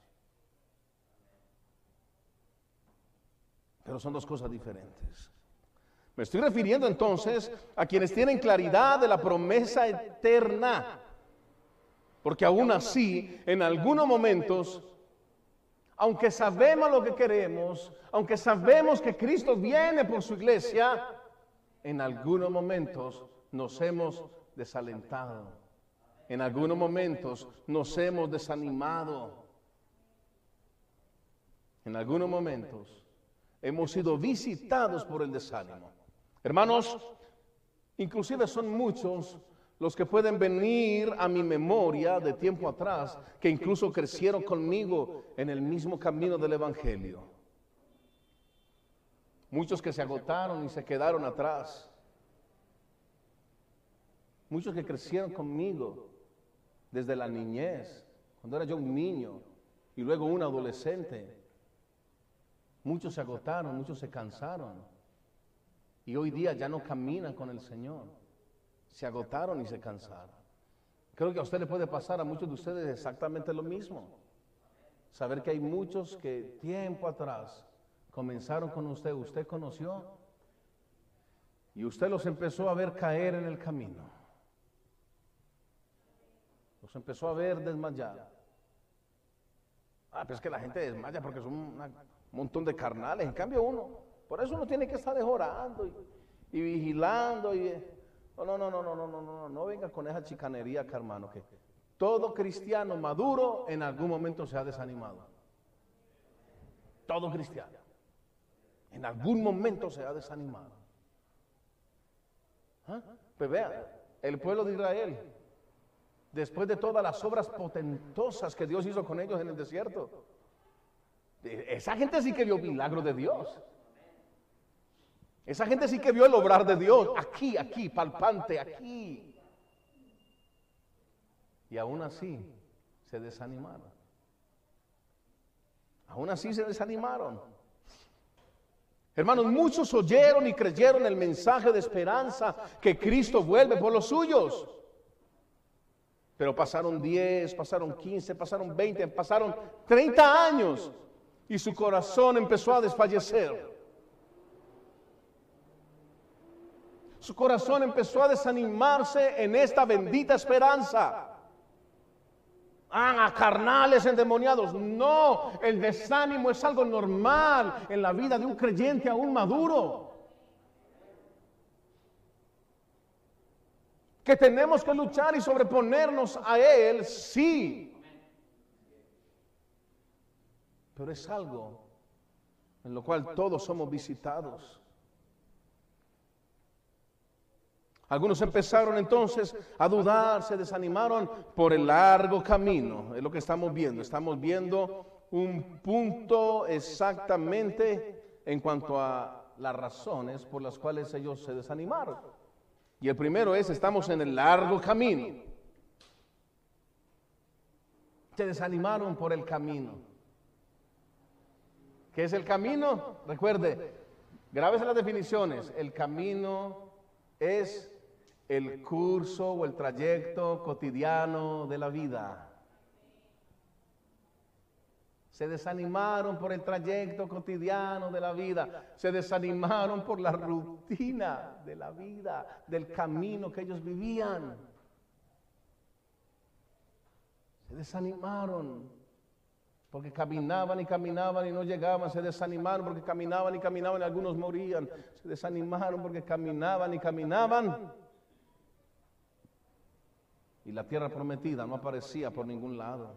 Pero son dos cosas diferentes. Me estoy refiriendo entonces a quienes tienen claridad de la promesa eterna. Porque aún así, en algunos momentos, aunque sabemos lo que queremos, aunque sabemos que Cristo viene por su iglesia, en algunos momentos nos hemos desalentado. En algunos momentos nos hemos desanimado. En algunos momentos hemos sido visitados por el desánimo. Hermanos, inclusive son muchos los que pueden venir a mi memoria de tiempo atrás, que incluso crecieron conmigo en el mismo camino del Evangelio. Muchos que se agotaron y se quedaron atrás. Muchos que crecieron conmigo desde la niñez, cuando era yo un niño y luego un adolescente. Muchos se agotaron, muchos se cansaron y hoy día ya no caminan con el Señor se agotaron y se cansaron. Creo que a usted le puede pasar, a muchos de ustedes exactamente lo mismo. Saber que hay muchos que tiempo atrás comenzaron con usted, usted conoció y usted los empezó a ver caer en el camino. Los empezó a ver desmayar. Ah, pero es que la gente desmaya porque son un montón de carnales. En cambio uno, por eso uno tiene que estar orando y, y vigilando y no, no, no, no, no, no, no, no, no venga con esa chicanería acá, hermano, que todo cristiano maduro en algún momento se ha desanimado. Todo cristiano. En algún momento se ha desanimado. ¿Ah? Pues vea, el pueblo de Israel, después de todas las obras potentosas que Dios hizo con ellos en el desierto, esa gente sí que vio milagros de Dios. Esa gente sí que vio el obrar de Dios aquí, aquí, palpante, aquí. Y aún así se desanimaron. Aún así se desanimaron. Hermanos, muchos oyeron y creyeron el mensaje de esperanza que Cristo vuelve por los suyos. Pero pasaron 10, pasaron 15, pasaron 20, pasaron 30 años y su corazón empezó a desfallecer. Su corazón empezó a desanimarse en esta bendita esperanza. Ah, carnales endemoniados. No, el desánimo es algo normal en la vida de un creyente aún maduro. Que tenemos que luchar y sobreponernos a él, sí. Pero es algo en lo cual todos somos visitados. Algunos empezaron entonces a dudar, se desanimaron por el largo camino. Es lo que estamos viendo. Estamos viendo un punto exactamente en cuanto a las razones por las cuales ellos se desanimaron. Y el primero es, estamos en el largo camino. Se desanimaron por el camino. ¿Qué es el camino? Recuerde, grábese las definiciones. El camino es el curso o el trayecto cotidiano de la vida. Se desanimaron por el trayecto cotidiano de la vida. Se desanimaron por la rutina de la vida, del camino que ellos vivían. Se desanimaron porque caminaban y caminaban y no llegaban. Se desanimaron porque caminaban y caminaban y algunos morían. Se desanimaron porque caminaban y caminaban y la tierra prometida no aparecía por ningún lado.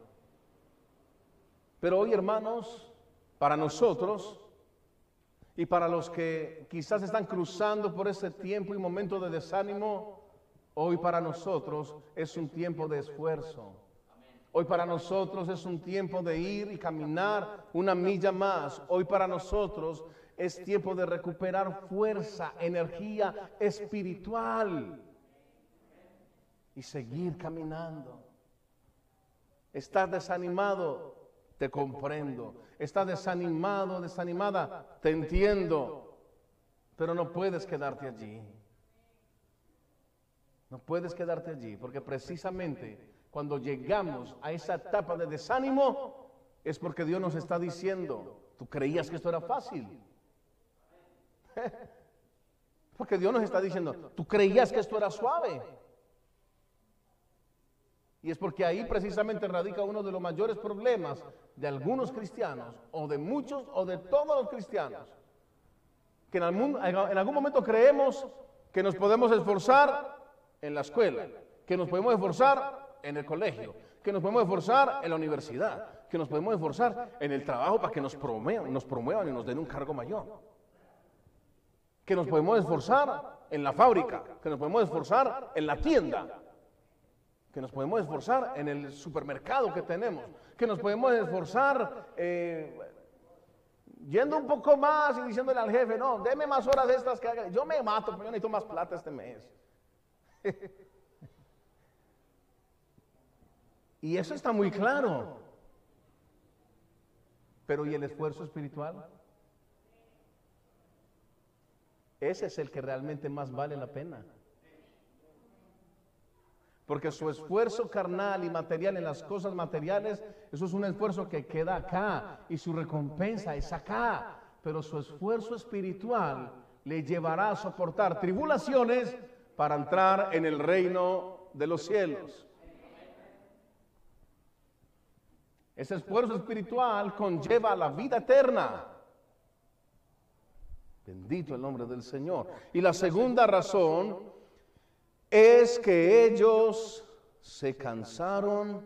Pero hoy, hermanos, para nosotros y para los que quizás están cruzando por ese tiempo y momento de desánimo, hoy para nosotros es un tiempo de esfuerzo. Hoy para nosotros es un tiempo de ir y caminar una milla más. Hoy para nosotros es tiempo de recuperar fuerza, energía espiritual y seguir caminando. Estás desanimado, te comprendo. Estás desanimado, desanimada, te entiendo. Pero no puedes quedarte allí. No puedes quedarte allí, porque precisamente cuando llegamos a esa etapa de desánimo es porque Dios nos está diciendo, tú creías que esto era fácil. Porque Dios nos está diciendo, tú creías que esto era suave. Y es porque ahí precisamente radica uno de los mayores problemas de algunos cristianos, o de muchos, o de todos los cristianos. Que en algún, en algún momento creemos que nos podemos esforzar en la escuela, que nos podemos esforzar en el colegio, que nos podemos esforzar en la universidad, que nos podemos esforzar en el trabajo para que nos promuevan, nos promuevan y nos den un cargo mayor. Que nos podemos esforzar en la fábrica, que nos podemos esforzar en la tienda, que nos podemos esforzar en el supermercado que tenemos, que nos podemos esforzar eh, yendo un poco más y diciéndole al jefe, no, deme más horas estas que haga. Yo me mato, pero yo necesito más plata este mes. y eso está muy claro. Pero ¿y el esfuerzo espiritual? Ese es el que realmente más vale la pena. Porque su esfuerzo carnal y material en las cosas materiales, eso es un esfuerzo que queda acá y su recompensa es acá. Pero su esfuerzo espiritual le llevará a soportar tribulaciones para entrar en el reino de los cielos. Ese esfuerzo espiritual conlleva la vida eterna. Bendito el nombre del Señor. Y la segunda razón es que ellos se cansaron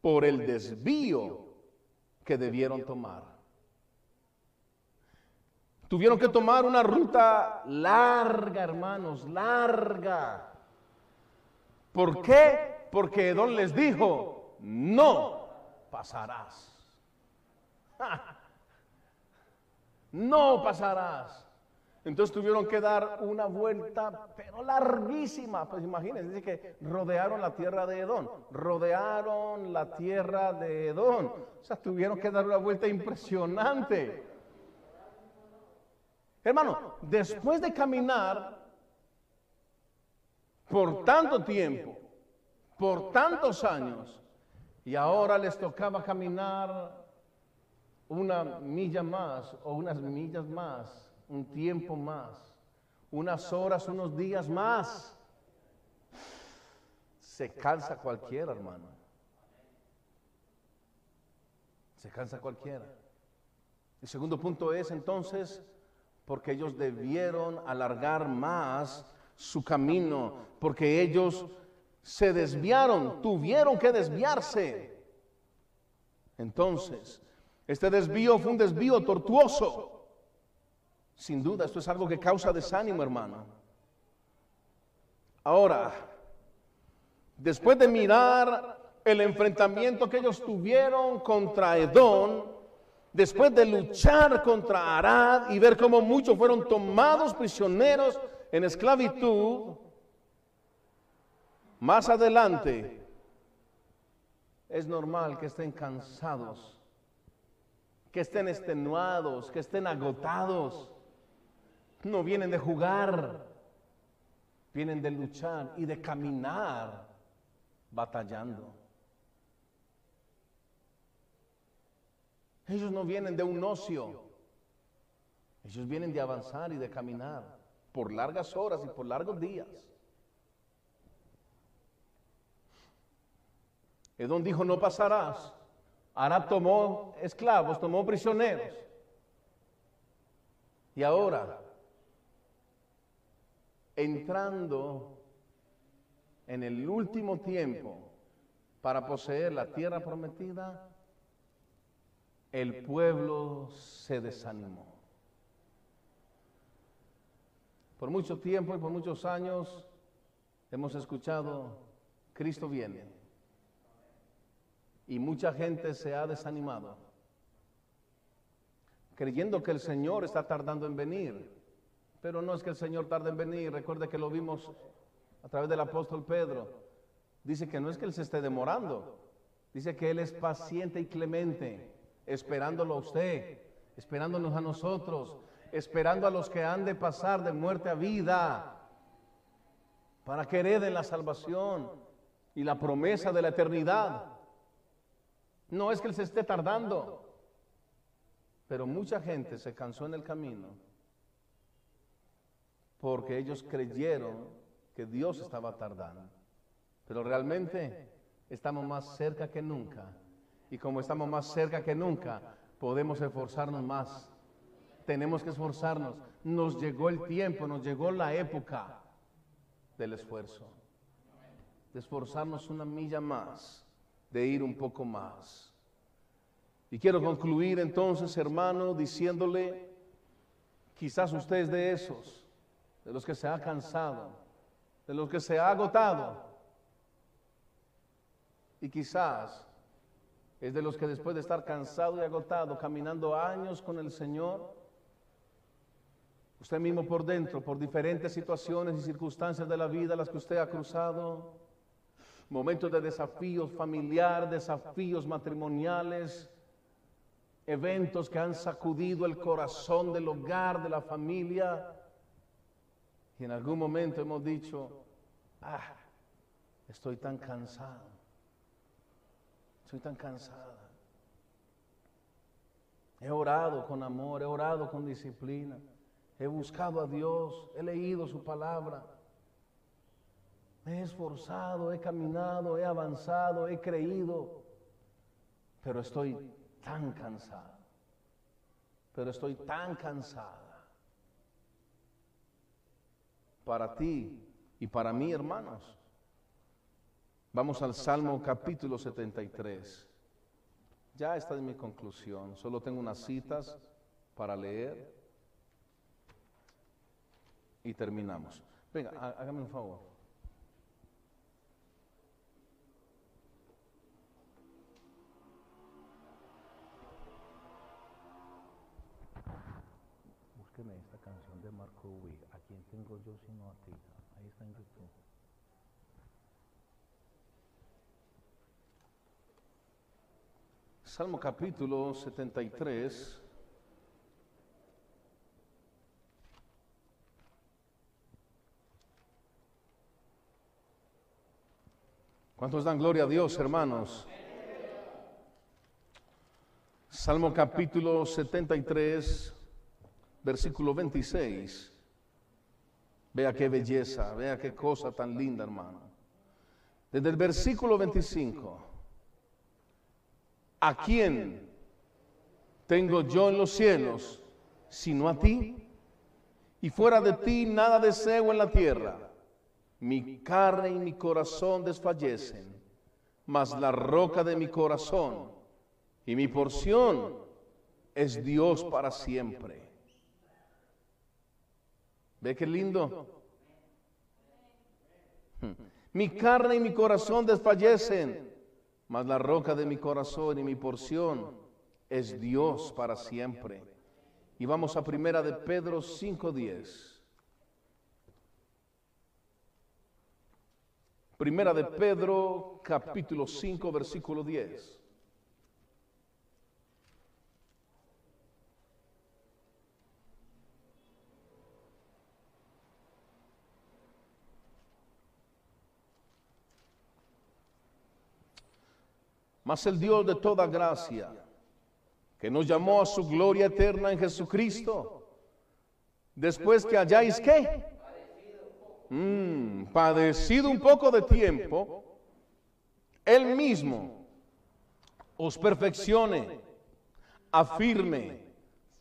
por el desvío que debieron tomar. Tuvieron que tomar una ruta larga, hermanos, larga. ¿Por qué? Porque Edón les dijo, no pasarás. No pasarás. Entonces tuvieron que dar una vuelta, pero larguísima. Pues imagínense, dice que rodearon la tierra de Edón, rodearon la tierra de Edón. O sea, tuvieron que dar una vuelta impresionante. Hermano, después de caminar por tanto tiempo, por tantos años, y ahora les tocaba caminar una milla más o unas millas más un tiempo más, unas horas, unos días más. Se cansa cualquiera, hermano. Se cansa cualquiera. El segundo punto es entonces porque ellos debieron alargar más su camino, porque ellos se desviaron, tuvieron que desviarse. Entonces, este desvío fue un desvío tortuoso. Sin duda, esto es algo que causa desánimo, hermano. Ahora, después de mirar el enfrentamiento que ellos tuvieron contra Edom, después de luchar contra Arad y ver cómo muchos fueron tomados prisioneros en esclavitud, más adelante es normal que estén cansados, que estén extenuados, que estén agotados. No vienen de jugar, vienen de luchar y de caminar batallando. Ellos no vienen de un ocio, ellos vienen de avanzar y de caminar por largas horas y por largos días. Edom dijo, no pasarás. Arab tomó esclavos, tomó prisioneros. Y ahora, entrando en el último tiempo para poseer la tierra prometida, el pueblo se desanimó. Por mucho tiempo y por muchos años hemos escuchado, Cristo viene. Y mucha gente se ha desanimado, creyendo que el Señor está tardando en venir. Pero no es que el Señor tarde en venir. Recuerde que lo vimos a través del apóstol Pedro. Dice que no es que Él se esté demorando. Dice que Él es paciente y clemente, esperándolo a usted, esperándonos a nosotros, esperando a los que han de pasar de muerte a vida, para que hereden la salvación y la promesa de la eternidad. No es que Él se esté tardando, pero mucha gente se cansó en el camino porque ellos creyeron que Dios estaba tardando. Pero realmente estamos más cerca que nunca. Y como estamos más cerca que nunca, podemos esforzarnos más. Tenemos que esforzarnos. Nos llegó el tiempo, nos llegó la época del esfuerzo. De esforzarnos una milla más de ir un poco más. Y quiero concluir entonces, hermano, diciéndole, quizás usted es de esos, de los que se ha cansado, de los que se ha agotado. Y quizás es de los que después de estar cansado y agotado, caminando años con el Señor, usted mismo por dentro, por diferentes situaciones y circunstancias de la vida las que usted ha cruzado, momentos de desafíos familiares, desafíos matrimoniales, eventos que han sacudido el corazón del hogar, de la familia. Y en algún momento hemos dicho, ah, estoy tan cansado, estoy tan cansada. He orado con amor, he orado con disciplina, he buscado a Dios, he leído su palabra. Me he esforzado, he caminado, he avanzado, he creído, pero estoy tan cansado. Pero estoy tan cansada. Para ti y para mí, hermanos. Vamos al Salmo capítulo 73. Ya esta es mi conclusión. Solo tengo unas citas para leer y terminamos. Venga, hágame un favor. esta canción de Marco Witt. ¿A a ti? Ahí está en YouTube. Salmo capítulo 73. ¿Cuántos dan gloria a Dios, hermanos? Salmo capítulo 73 versículo 26. Vea qué belleza, vea qué cosa tan linda, hermano. Desde el versículo 25. ¿A quién tengo yo en los cielos sino a ti? Y fuera de ti nada deseo en la tierra. Mi carne y mi corazón desfallecen, mas la roca de mi corazón y mi porción es Dios para siempre. ¿Ve qué lindo? Mi carne y mi corazón desfallecen, mas la roca de mi corazón y mi porción es Dios para siempre. Y vamos a primera de Pedro 5:10. Primera de Pedro, capítulo 5, versículo 10. Mas el Dios de toda gracia, que nos llamó a su gloria eterna en Jesucristo, después que hayáis qué? Mm, padecido un poco de tiempo, Él mismo os perfeccione, afirme,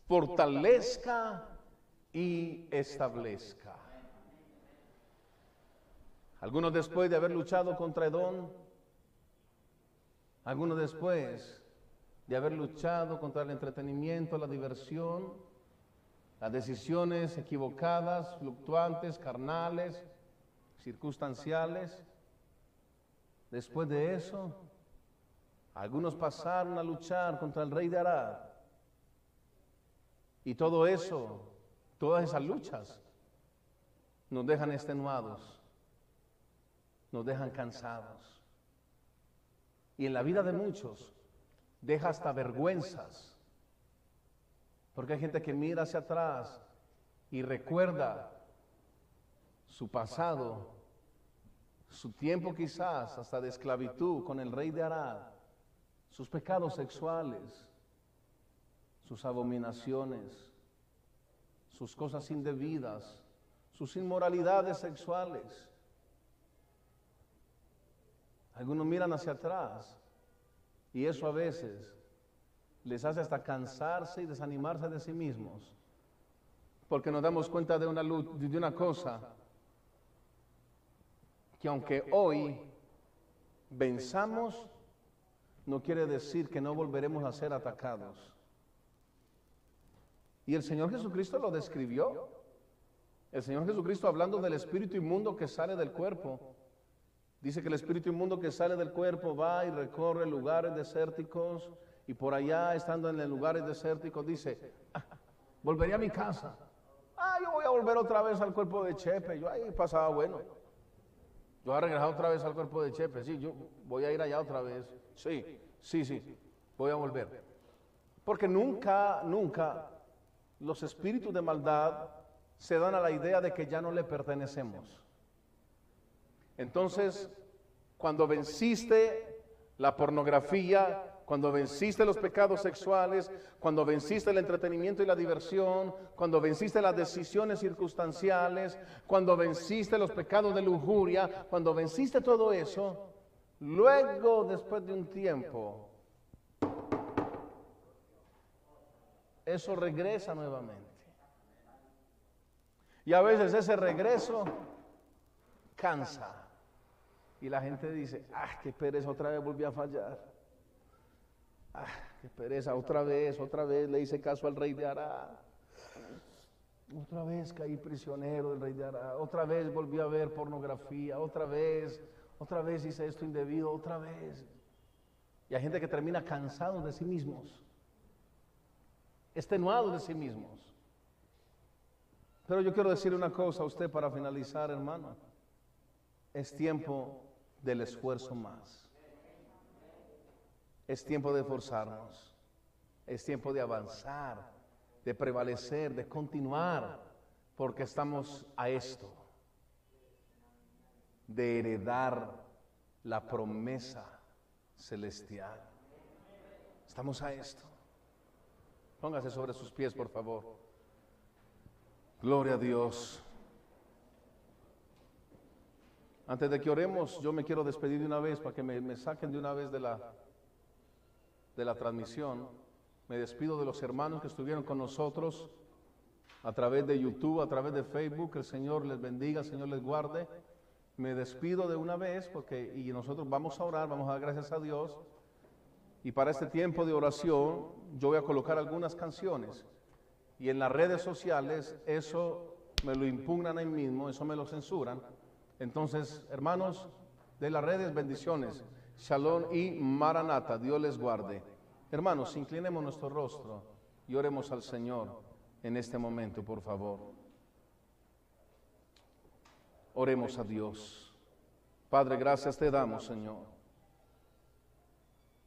fortalezca y establezca. Algunos después de haber luchado contra Edom, algunos después de haber luchado contra el entretenimiento, la diversión, las decisiones equivocadas, fluctuantes, carnales, circunstanciales. Después de eso, algunos pasaron a luchar contra el rey de Arad. Y todo eso, todas esas luchas, nos dejan extenuados, nos dejan cansados. Y en la vida de muchos deja hasta vergüenzas. Porque hay gente que mira hacia atrás y recuerda su pasado, su tiempo quizás hasta de esclavitud con el rey de Arad, sus pecados sexuales, sus abominaciones, sus cosas indebidas, sus inmoralidades sexuales. Algunos miran hacia atrás y eso a veces les hace hasta cansarse y desanimarse de sí mismos. Porque nos damos cuenta de una, de una cosa, que aunque hoy venzamos, no quiere decir que no volveremos a ser atacados. Y el Señor Jesucristo lo describió. El Señor Jesucristo hablando del espíritu inmundo que sale del cuerpo. Dice que el espíritu inmundo que sale del cuerpo va y recorre lugares desérticos y por allá, estando en lugares desérticos, dice, ah, volvería a mi casa. Ah, yo voy a volver otra vez al cuerpo de Chepe. Yo ahí pasaba bueno. Yo voy a regresar otra vez al cuerpo de Chepe. Sí, yo voy a ir allá otra vez. Sí, sí, sí. Voy a volver. Porque nunca, nunca los espíritus de maldad se dan a la idea de que ya no le pertenecemos. Entonces, cuando venciste la pornografía, cuando venciste los pecados sexuales, cuando venciste el entretenimiento y la diversión, cuando venciste las decisiones circunstanciales, cuando venciste los pecados de lujuria, cuando venciste todo eso, luego, después de un tiempo, eso regresa nuevamente. Y a veces ese regreso cansa. Y la gente dice, ah, qué pereza, otra vez volví a fallar. Ah, qué pereza, otra vez, otra vez le hice caso al rey de Ará. Otra vez caí prisionero del rey de Ará. Otra vez volví a ver pornografía. Otra vez, otra vez hice esto indebido. Otra vez. Y hay gente que termina cansado de sí mismos. Extenuado de sí mismos. Pero yo quiero decir una cosa a usted para finalizar, hermano. Es tiempo del esfuerzo más. Es tiempo de esforzarnos. Es tiempo de avanzar, de prevalecer, de continuar, porque estamos a esto, de heredar la promesa celestial. Estamos a esto. Póngase sobre sus pies, por favor. Gloria a Dios. Antes de que oremos, yo me quiero despedir de una vez para que me, saquen de una vez de la, de la transmisión. Me despido de los hermanos que estuvieron con nosotros a través de YouTube, a través de Facebook. Que el Señor les bendiga, el Señor les guarde. Me despido de una vez porque y nosotros vamos a orar, vamos a dar gracias a Dios. Y para este tiempo de oración yo voy a colocar algunas canciones. Y en las redes sociales eso me lo impugnan ahí mismo, eso me lo censuran Entonces, hermanos de las redes, bendiciones. Shalom y Maranata, Dios les guarde. Hermanos, inclinemos nuestro rostro y oremos al Señor en este momento, por favor. Oremos a Dios. Padre, gracias te damos, Señor